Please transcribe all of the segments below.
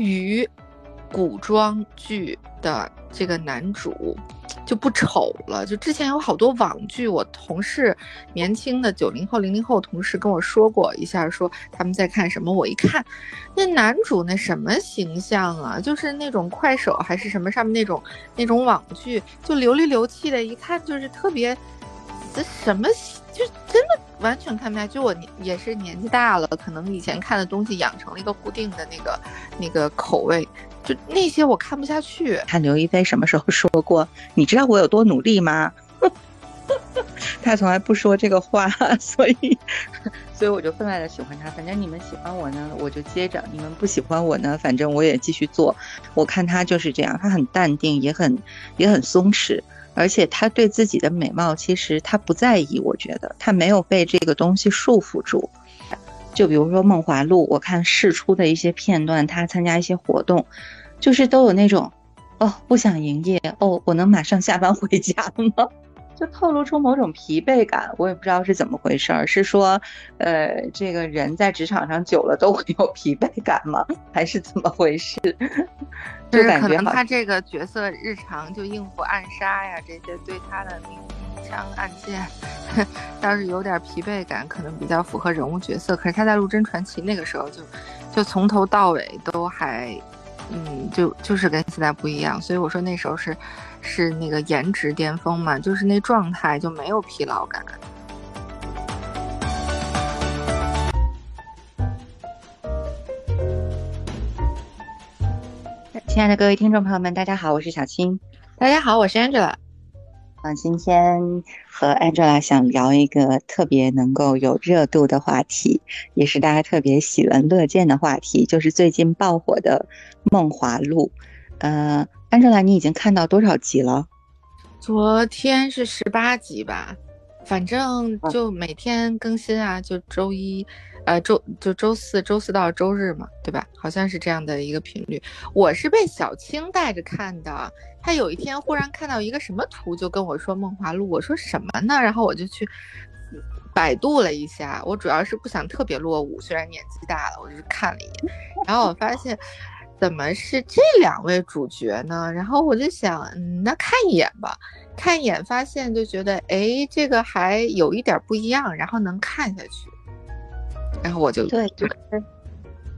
于古装剧的这个男主。就不丑了。就之前有好多网剧，我同事年轻的九零后、零零后同事跟我说过一下，说他们在看什么。我一看，那男主那什么形象啊，就是那种快手还是什么上面那种那种网剧，就流里流气的，一看就是特别，这什么就真的完全看不下去。我也是年纪大了，可能以前看的东西养成了一个固定的那个那个口味。就那些我看不下去。看刘亦菲什么时候说过？你知道我有多努力吗？他从来不说这个话，所以，所以我就分外的喜欢他。反正你们喜欢我呢，我就接着；你们不喜欢我呢，反正我也继续做。我看他就是这样，他很淡定，也很也很松弛，而且他对自己的美貌其实他不在意。我觉得他没有被这个东西束缚住。就比如说《梦华录》，我看试出的一些片段，他参加一些活动。就是都有那种，哦，不想营业哦，我能马上下班回家吗？就透露出某种疲惫感，我也不知道是怎么回事儿。是说，呃，这个人在职场上久了都会有疲惫感吗？还是怎么回事？就感觉可能他这个角色日常就应付暗杀呀这些，对他的明枪暗箭 倒是有点疲惫感，可能比较符合人物角色。可是他在《陆贞传奇》那个时候就就从头到尾都还。嗯，就就是跟现在不一样，所以我说那时候是，是那个颜值巅峰嘛，就是那状态就没有疲劳感。亲爱的各位听众朋友们，大家好，我是小青。大家好，我是 Angela。嗯，今天和 Angela 想聊一个特别能够有热度的话题，也是大家特别喜闻乐见的话题，就是最近爆火的《梦华录》。呃，Angela，你已经看到多少集了？昨天是十八集吧，反正就每天更新啊，就周一。呃，周就周四周四到周日嘛，对吧？好像是这样的一个频率。我是被小青带着看的，他有一天忽然看到一个什么图，就跟我说《梦华录》，我说什么呢？然后我就去百度了一下。我主要是不想特别落伍，虽然年纪大了，我就看了一眼。然后我发现，怎么是这两位主角呢？然后我就想，嗯，那看一眼吧。看一眼发现就觉得，哎，这个还有一点不一样，然后能看下去。然后我就对，就是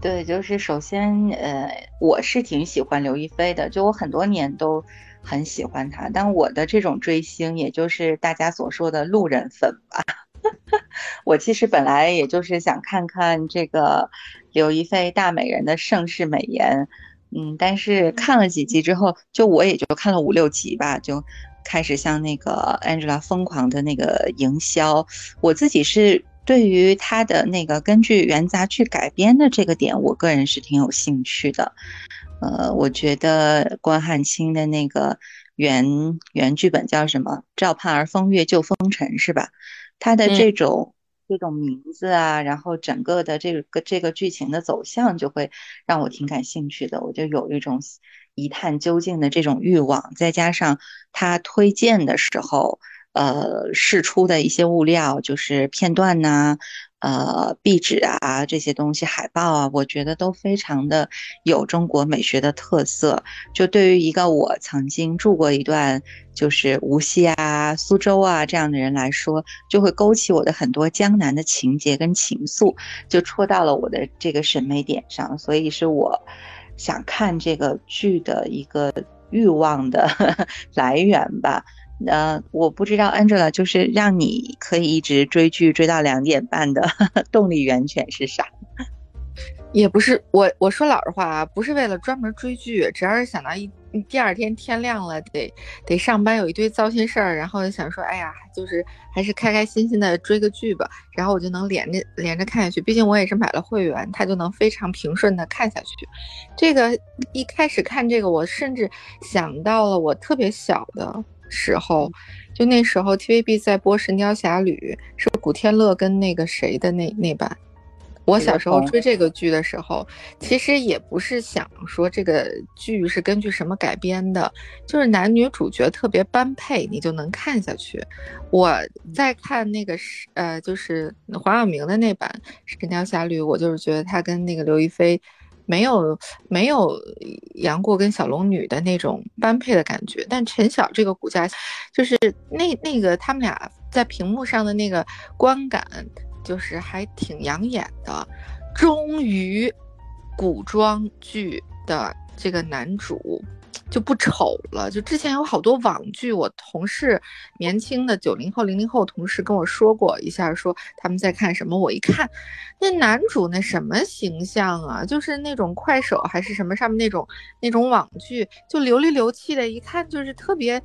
对，就是首先，呃，我是挺喜欢刘亦菲的，就我很多年都很喜欢她。但我的这种追星，也就是大家所说的路人粉吧。我其实本来也就是想看看这个刘亦菲大美人的盛世美颜，嗯，但是看了几集之后，就我也就看了五六集吧，就开始像那个 Angela 疯狂的那个营销，我自己是。对于他的那个根据原杂剧改编的这个点，我个人是挺有兴趣的。呃，我觉得关汉卿的那个原原剧本叫什么《赵盼儿风月救风尘》是吧？他的这种这种名字啊，然后整个的这个这个剧情的走向就会让我挺感兴趣的，我就有一种一探究竟的这种欲望。再加上他推荐的时候。呃，试出的一些物料，就是片段呐，呃，壁纸啊，这些东西，海报啊，我觉得都非常的有中国美学的特色。就对于一个我曾经住过一段，就是无锡啊、苏州啊这样的人来说，就会勾起我的很多江南的情节跟情愫，就戳到了我的这个审美点上，所以是我想看这个剧的一个欲望的 来源吧。呃，我不知道 Angela 就是让你可以一直追剧追到两点半的 动力源泉是啥？也不是我我说老实话啊，不是为了专门追剧，只要是想到一第二天天亮了得得上班，有一堆糟心事儿，然后就想说，哎呀，就是还是开开心心的追个剧吧，然后我就能连着连着看下去。毕竟我也是买了会员，它就能非常平顺的看下去。这个一开始看这个，我甚至想到了我特别小的。时候，就那时候 TVB 在播《神雕侠侣》，是古天乐跟那个谁的那那版。我小时候追这个剧的时候，其实也不是想说这个剧是根据什么改编的，就是男女主角特别般配，你就能看下去。我在看那个是呃，就是黄晓明的那版《神雕侠侣》，我就是觉得他跟那个刘亦菲。没有没有杨过跟小龙女的那种般配的感觉。但陈晓这个骨架，就是那那个他们俩在屏幕上的那个观感，就是还挺养眼的。终于，古装剧的这个男主。就不丑了。就之前有好多网剧，我同事年轻的九零后、零零后同事跟我说过一下，说他们在看什么。我一看，那男主那什么形象啊，就是那种快手还是什么上面那种那种网剧，就流里流气的，一看就是特别，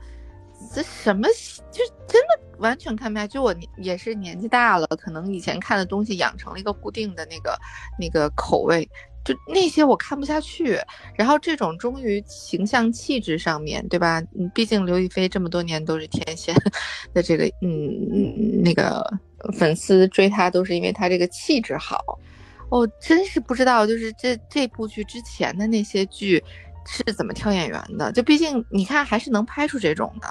这什么就真的完全看不下去。就我也是年纪大了，可能以前看的东西养成了一个固定的那个那个口味。就那些我看不下去，然后这种忠于形象气质上面对吧？嗯，毕竟刘亦菲这么多年都是天仙 的这个，嗯，那个粉丝追她都是因为她这个气质好。哦，真是不知道，就是这这部剧之前的那些剧是怎么挑演员的？就毕竟你看还是能拍出这种的，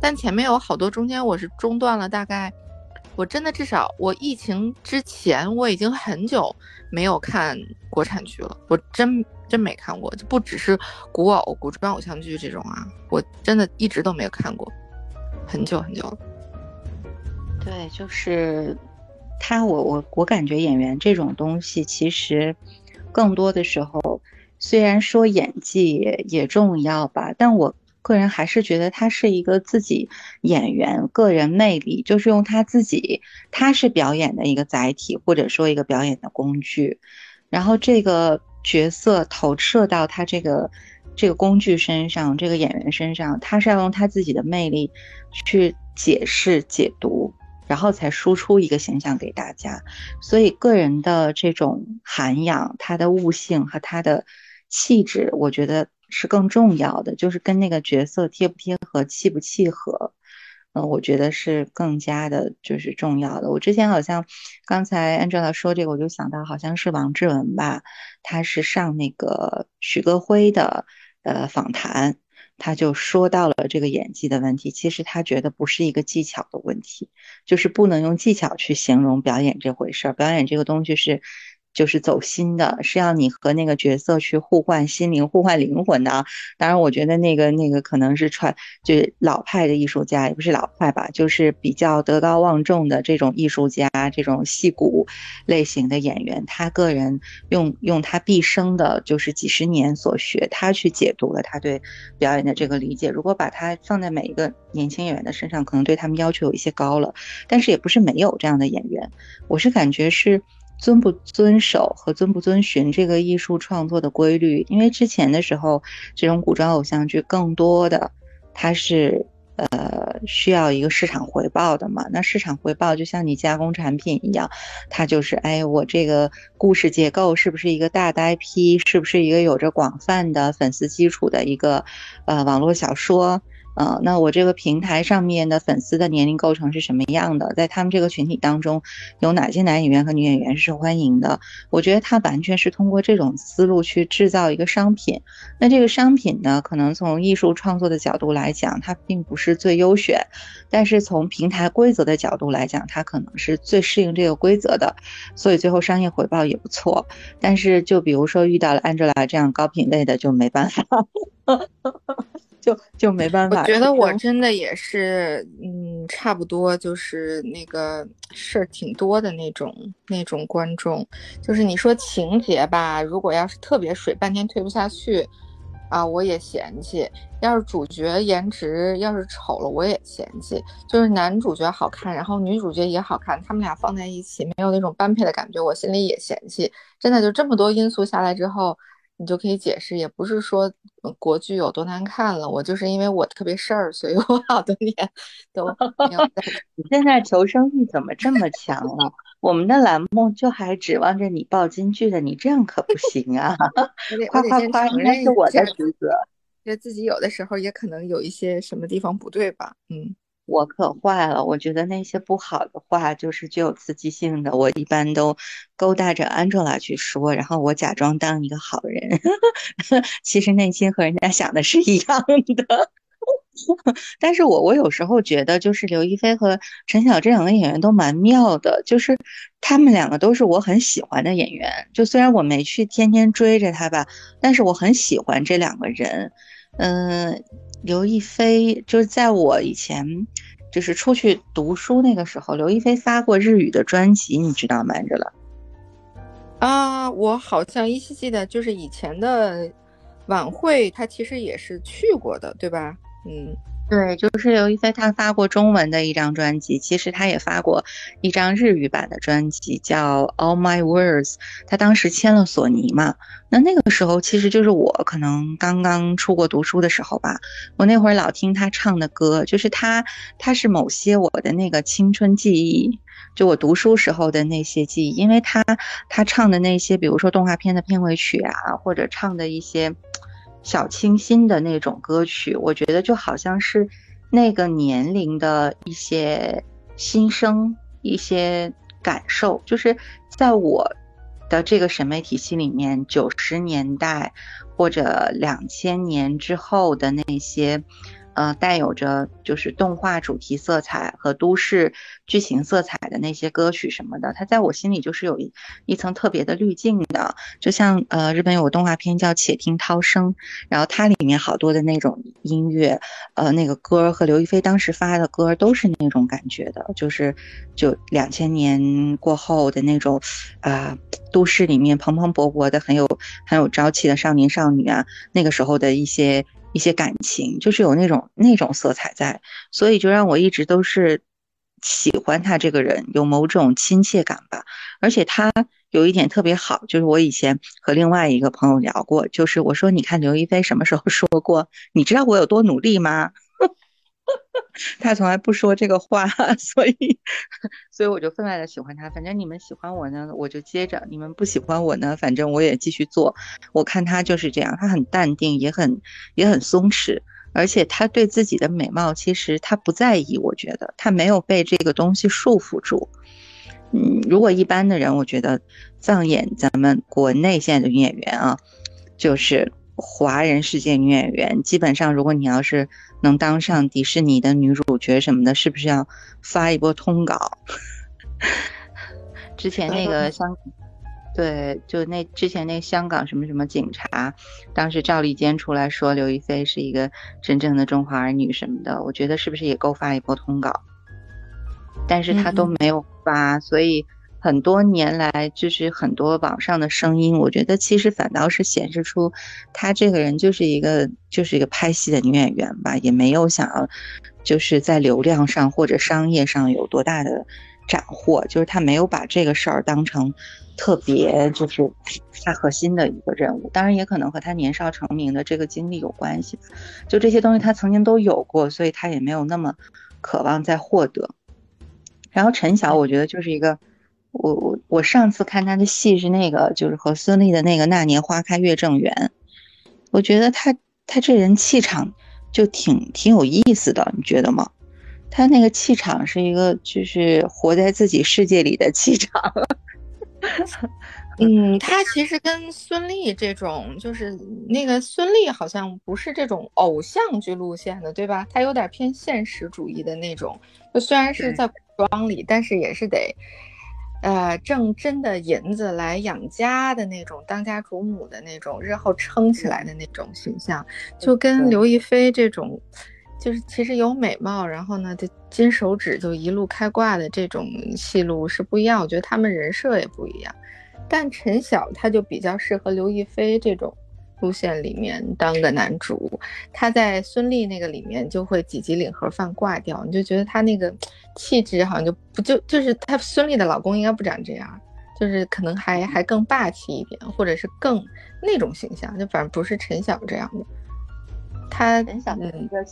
但前面有好多中间我是中断了，大概。我真的至少我疫情之前我已经很久没有看国产剧了，我真真没看过，就不只是古偶、古装偶像剧这种啊，我真的一直都没有看过，很久很久了。对，就是他，我我我感觉演员这种东西，其实更多的时候，虽然说演技也重要吧，但我。个人还是觉得他是一个自己演员个人魅力，就是用他自己，他是表演的一个载体，或者说一个表演的工具，然后这个角色投射到他这个这个工具身上，这个演员身上，他是要用他自己的魅力去解释解读，然后才输出一个形象给大家。所以个人的这种涵养，他的悟性和他的气质，我觉得。是更重要的，就是跟那个角色贴不贴合、契不契合，嗯，我觉得是更加的，就是重要的。我之前好像刚才 Angela 说这个，我就想到好像是王志文吧，他是上那个徐歌辉的呃访谈，他就说到了这个演技的问题。其实他觉得不是一个技巧的问题，就是不能用技巧去形容表演这回事儿。表演这个东西是。就是走心的，是要你和那个角色去互换心灵、互换灵魂的。当然，我觉得那个那个可能是传，就是老派的艺术家，也不是老派吧，就是比较德高望重的这种艺术家，这种戏骨类型的演员，他个人用用他毕生的，就是几十年所学，他去解读了他对表演的这个理解。如果把它放在每一个年轻演员的身上，可能对他们要求有一些高了，但是也不是没有这样的演员。我是感觉是。遵不遵守和遵不遵循这个艺术创作的规律？因为之前的时候，这种古装偶像剧更多的它是呃需要一个市场回报的嘛。那市场回报就像你加工产品一样，它就是哎，我这个故事结构是不是一个大的 IP？是不是一个有着广泛的粉丝基础的一个呃网络小说？呃，那我这个平台上面的粉丝的年龄构成是什么样的？在他们这个群体当中，有哪些男演员和女演员是受欢迎的？我觉得他完全是通过这种思路去制造一个商品。那这个商品呢，可能从艺术创作的角度来讲，它并不是最优选，但是从平台规则的角度来讲，它可能是最适应这个规则的，所以最后商业回报也不错。但是就比如说遇到了 Angela 这样高品位的，就没办法。就就没办法。我觉得我真的也是，嗯，差不多就是那个事儿挺多的那种那种观众。就是你说情节吧，如果要是特别水，半天推不下去，啊，我也嫌弃；要是主角颜值要是丑了，我也嫌弃。就是男主角好看，然后女主角也好看，他们俩放在一起没有那种般配的感觉，我心里也嫌弃。真的就这么多因素下来之后。你就可以解释，也不是说国剧有多难看了，我就是因为我特别事儿，所以 我好多年都没有。你现在求生欲怎么这么强了？我们的栏目就还指望着你报金句的，你这样可不行啊！夸夸夸，应该是我的职责。觉得自己有的时候也可能有一些什么地方不对吧？嗯。我可坏了，我觉得那些不好的话就是具有刺激性的，我一般都勾搭着 Angela 去说，然后我假装当一个好人，其实内心和人家想的是一样的。但是我我有时候觉得，就是刘亦菲和陈晓这两个演员都蛮妙的，就是他们两个都是我很喜欢的演员。就虽然我没去天天追着他吧，但是我很喜欢这两个人。嗯，刘亦菲就是在我以前就是出去读书那个时候，刘亦菲发过日语的专辑，你知道吗？着了。啊，我好像依稀记得，就是以前的晚会，她其实也是去过的，对吧？嗯。对，就是刘亦菲，她发过中文的一张专辑，其实她也发过一张日语版的专辑，叫《All My Words》。她当时签了索尼嘛，那那个时候其实就是我可能刚刚出国读书的时候吧。我那会儿老听她唱的歌，就是她，她是某些我的那个青春记忆，就我读书时候的那些记忆，因为她，她唱的那些，比如说动画片的片尾曲啊，或者唱的一些。小清新的那种歌曲，我觉得就好像是那个年龄的一些心声、一些感受，就是在我的这个审美体系里面，九十年代或者两千年之后的那些。呃，带有着就是动画主题色彩和都市剧情色彩的那些歌曲什么的，它在我心里就是有一一层特别的滤镜的。就像呃，日本有个动画片叫《且听涛声》，然后它里面好多的那种音乐，呃，那个歌和刘亦菲当时发的歌都是那种感觉的，就是就两千年过后的那种啊，都市里面蓬蓬勃勃的很有很有朝气的少年少女啊，那个时候的一些。一些感情就是有那种那种色彩在，所以就让我一直都是喜欢他这个人，有某种亲切感吧。而且他有一点特别好，就是我以前和另外一个朋友聊过，就是我说你看刘亦菲什么时候说过，你知道我有多努力吗？他从来不说这个话，所以，所以我就分外的喜欢他。反正你们喜欢我呢，我就接着；你们不喜欢我呢，反正我也继续做。我看他就是这样，他很淡定，也很也很松弛，而且他对自己的美貌其实他不在意。我觉得他没有被这个东西束缚住。嗯，如果一般的人，我觉得藏演咱们国内现在的女演员啊，就是。华人世界女演员，基本上，如果你要是能当上迪士尼的女主角什么的，是不是要发一波通稿？之前那个香，对，就那之前那香港什么什么警察，当时赵丽坚出来说刘亦菲是一个真正的中华儿女什么的，我觉得是不是也够发一波通稿？但是他都没有发，所以。很多年来，就是很多网上的声音，我觉得其实反倒是显示出，她这个人就是一个就是一个拍戏的女演员吧，也没有想要，就是在流量上或者商业上有多大的斩获，就是她没有把这个事儿当成特别就是太核心的一个任务。当然，也可能和她年少成名的这个经历有关系，就这些东西她曾经都有过，所以她也没有那么渴望再获得。然后陈晓，我觉得就是一个。我我我上次看他的戏是那个，就是和孙俪的那个《那年花开月正圆》，我觉得他他这人气场就挺挺有意思的，你觉得吗？他那个气场是一个就是活在自己世界里的气场。嗯，他其实跟孙俪这种，就是那个孙俪好像不是这种偶像剧路线的，对吧？他有点偏现实主义的那种，就虽然是在古装里，但是也是得。呃，挣真的银子来养家的那种当家主母的那种日后撑起来的那种形象，就跟刘亦菲这种，就是其实有美貌，然后呢，这金手指就一路开挂的这种戏路是不一样。我觉得他们人设也不一样，但陈晓他就比较适合刘亦菲这种。路线里面当个男主，他在孙俪那个里面就会几集领盒饭挂掉，你就觉得他那个气质好像就不就就是他孙俪的老公应该不长这样，就是可能还还更霸气一点，或者是更那种形象，就反正不是陈晓这样的。他陈晓的一个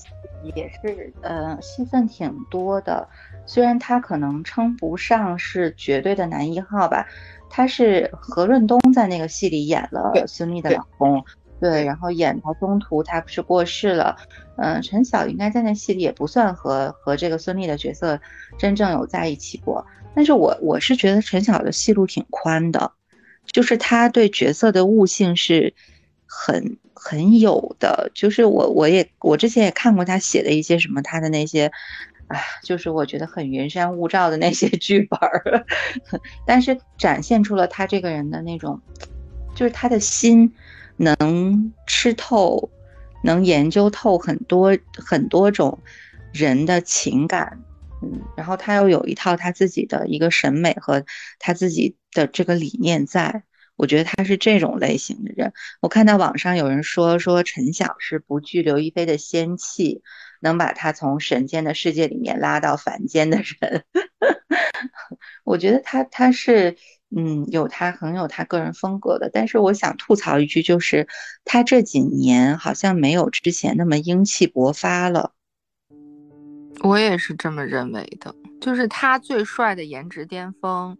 也是呃戏份挺多的，虽然他可能称不上是绝对的男一号吧，他是何润东在那个戏里演了孙俪的老公。对，然后演到中途他不是过世了，嗯，陈晓应该在那戏里也不算和和这个孙俪的角色真正有在一起过，但是我我是觉得陈晓的戏路挺宽的，就是他对角色的悟性是很很有的，就是我我也我之前也看过他写的一些什么他的那些，啊，就是我觉得很云山雾罩的那些 剧本儿，但是展现出了他这个人的那种，就是他的心能吃透，能研究透很多很多种人的情感，嗯，然后他又有一套他自己的一个审美和他自己的这个理念在。我觉得他是这种类型的人。我看到网上有人说说陈晓是不惧刘亦菲的仙气，能把他从神间的世界里面拉到凡间的人。我觉得他他是嗯有他很有他个人风格的。但是我想吐槽一句，就是他这几年好像没有之前那么英气勃发了。我也是这么认为的，就是他最帅的颜值巅峰。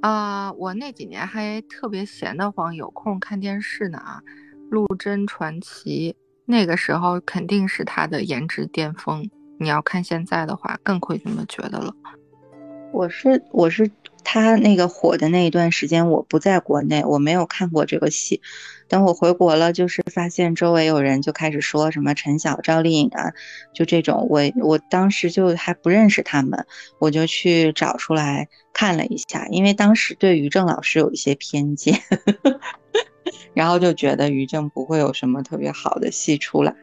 啊，我那几年还特别闲得慌，有空看电视呢啊，《陆贞传奇》那个时候肯定是他的颜值巅峰。你要看现在的话，更会这么觉得了。我是我是他那个火的那一段时间，我不在国内，我没有看过这个戏。等我回国了，就是发现周围有人就开始说什么陈晓、赵丽颖啊，就这种。我我当时就还不认识他们，我就去找出来看了一下，因为当时对于正老师有一些偏见。然后就觉得于正不会有什么特别好的戏出来，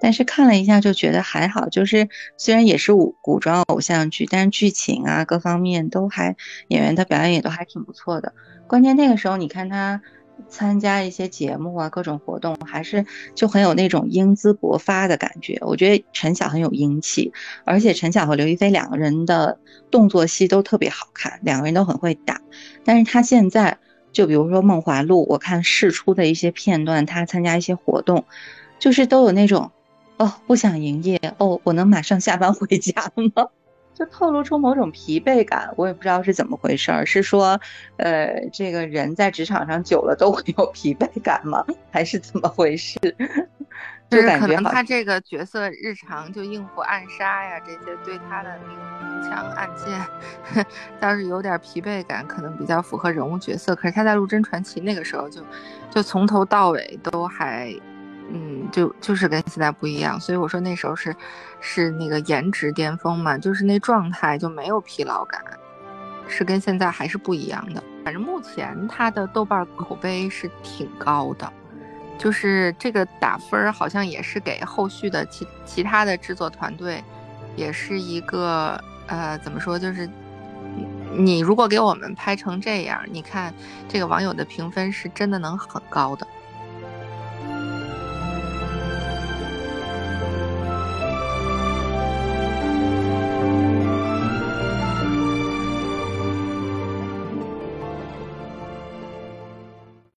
但是看了一下就觉得还好，就是虽然也是古古装偶像剧，但是剧情啊各方面都还演员的表演也都还挺不错的。关键那个时候你看他参加一些节目啊各种活动，还是就很有那种英姿勃发的感觉。我觉得陈晓很有英气，而且陈晓和刘亦菲两个人的动作戏都特别好看，两个人都很会打。但是他现在。就比如说《梦华录》，我看试出的一些片段，他参加一些活动，就是都有那种，哦，不想营业，哦，我能马上下班 回家吗？就透露出某种疲惫感，我也不知道是怎么回事儿，是说，呃，这个人在职场上久了都会有 疲惫感吗？还是怎么回事？就是可能他这个角色日常就应付暗杀呀这些，对他的明明枪暗箭 倒是有点疲惫感，可能比较符合人物角色。可是他在《陆贞传奇》那个时候就就从头到尾都还，嗯，就就是跟现在不一样。所以我说那时候是是那个颜值巅峰嘛，就是那状态就没有疲劳感，是跟现在还是不一样的。反正目前他的豆瓣口碑是挺高的。就是这个打分儿，好像也是给后续的其其他的制作团队，也是一个呃，怎么说？就是你如果给我们拍成这样，你看这个网友的评分是真的能很高的。